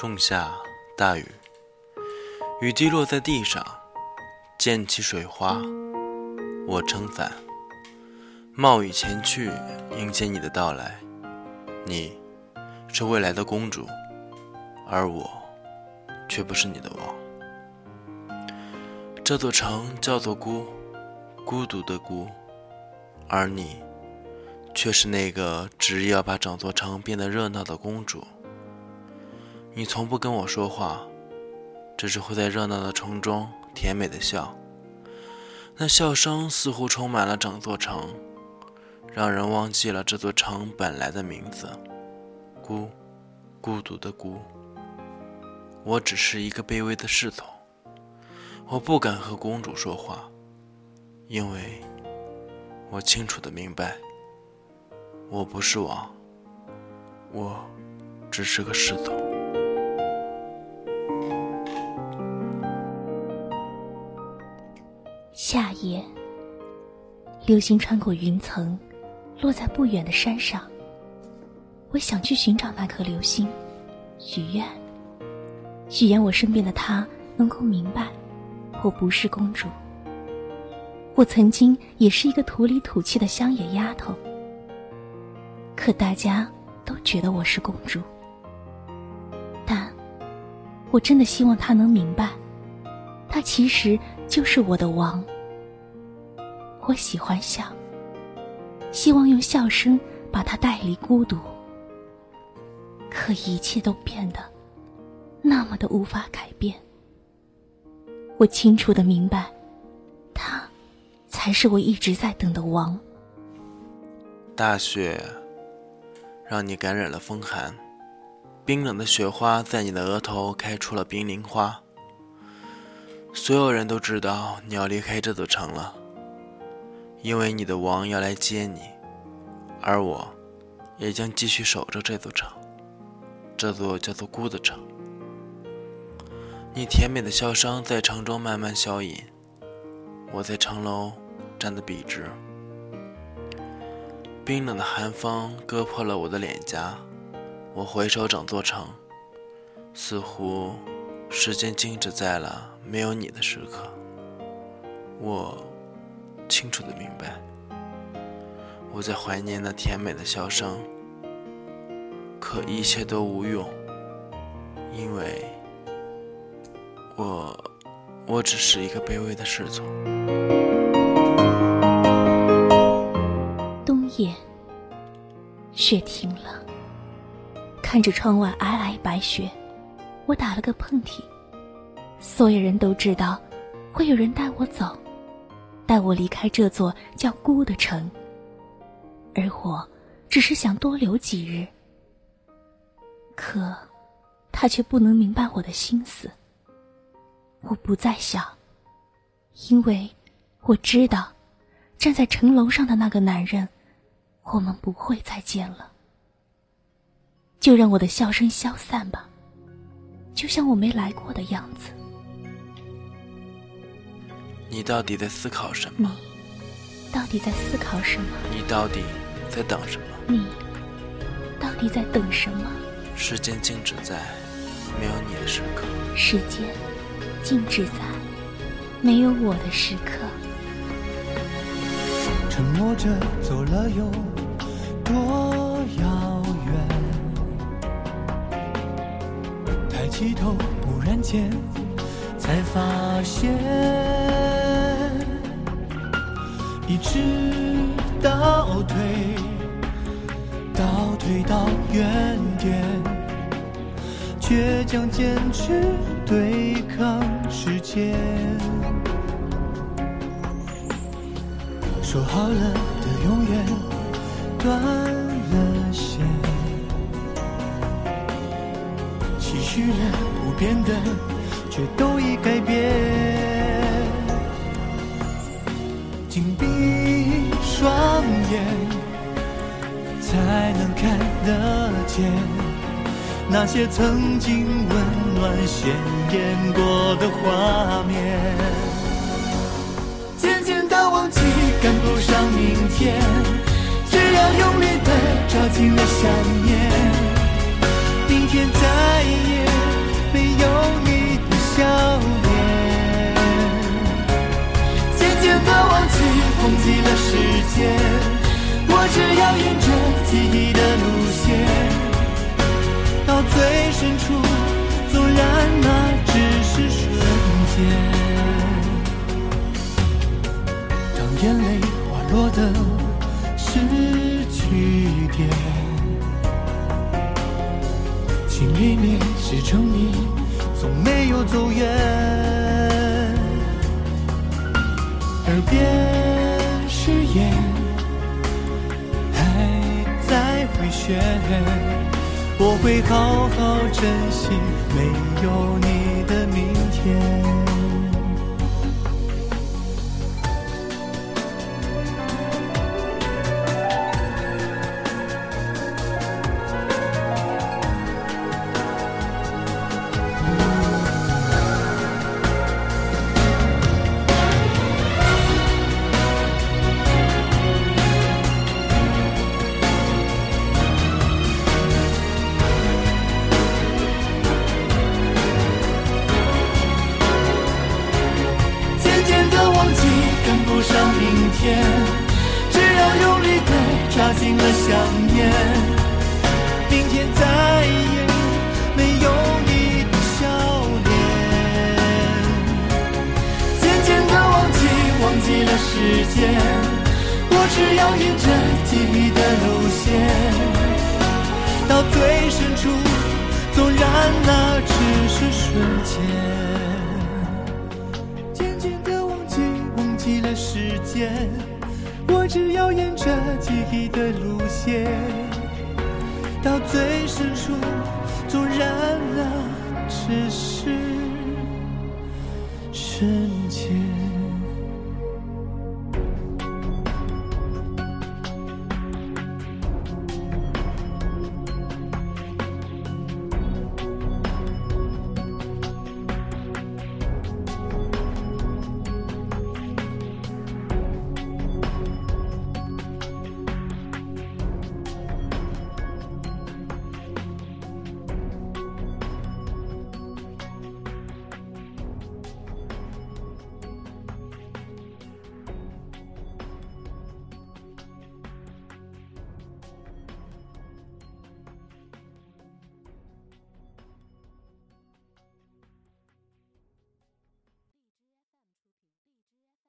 仲夏大雨，雨滴落在地上，溅起水花。我撑伞，冒雨前去迎接你的到来。你，是未来的公主，而我，却不是你的王。这座城叫做孤，孤独的孤，而你，却是那个执意要把整座城变得热闹的公主。你从不跟我说话，只是会在热闹的城中甜美的笑。那笑声似乎充满了整座城，让人忘记了这座城本来的名字——孤，孤独的孤。我只是一个卑微的侍从，我不敢和公主说话，因为我清楚的明白，我不是王，我只是个侍从。夏夜，流星穿过云层，落在不远的山上。我想去寻找那颗流星，许愿，许愿我身边的他能够明白，我不是公主。我曾经也是一个土里土气的乡野丫头，可大家都觉得我是公主。但，我真的希望他能明白，他其实就是我的王。我喜欢笑，希望用笑声把他带离孤独。可一切都变得那么的无法改变。我清楚的明白，他才是我一直在等的王。大雪让你感染了风寒，冰冷的雪花在你的额头开出了冰凌花。所有人都知道你要离开这座城了。因为你的王要来接你，而我，也将继续守着这座城，这座叫做孤的城。你甜美的笑声在城中慢慢消隐，我在城楼站得笔直。冰冷的寒风割破了我的脸颊，我回首整座城，似乎时间静止在了没有你的时刻。我。清楚的明白，我在怀念那甜美的笑声，可一切都无用，因为我，我只是一个卑微的侍从。冬夜，雪停了，看着窗外皑皑白雪，我打了个喷嚏。所有人都知道，会有人带我走。带我离开这座叫孤的城，而我只是想多留几日。可，他却不能明白我的心思。我不再想，因为我知道，站在城楼上的那个男人，我们不会再见了。就让我的笑声消散吧，就像我没来过的样子。你到底在思考什么？你到底在思考什么？你到底在等什么？你到底在等什么？时间静止在没有你的时刻。时间静止在没有我的时刻。沉默着走了有多遥远？抬起头，忽然间才发现。一直倒退，倒退到原点，倔强坚持对抗时间。说好了的永远断了线，期许了不变的，却都已改变。紧闭双眼，才能看得见那些曾经温暖鲜艳过的画面。渐渐的忘记，赶不上明天，只要用力的抓紧了想念，明天再也。没有你的笑渐渐的忘记，忘记了时间，我只要沿着记忆的路线，到最深处，纵然那只是瞬间，当眼泪滑落的是句点。心里面是证明，从没有走远。耳边誓言还在回旋，我会好好珍惜没有你的明天。明天只要用力地抓紧了想念明天再也没有你的笑脸。渐渐地忘记忘记了时间我只要沿着记忆的路线。到最深处纵然那只是瞬间。时间我只要沿着记忆的路线到最深处纵然那只是瞬间。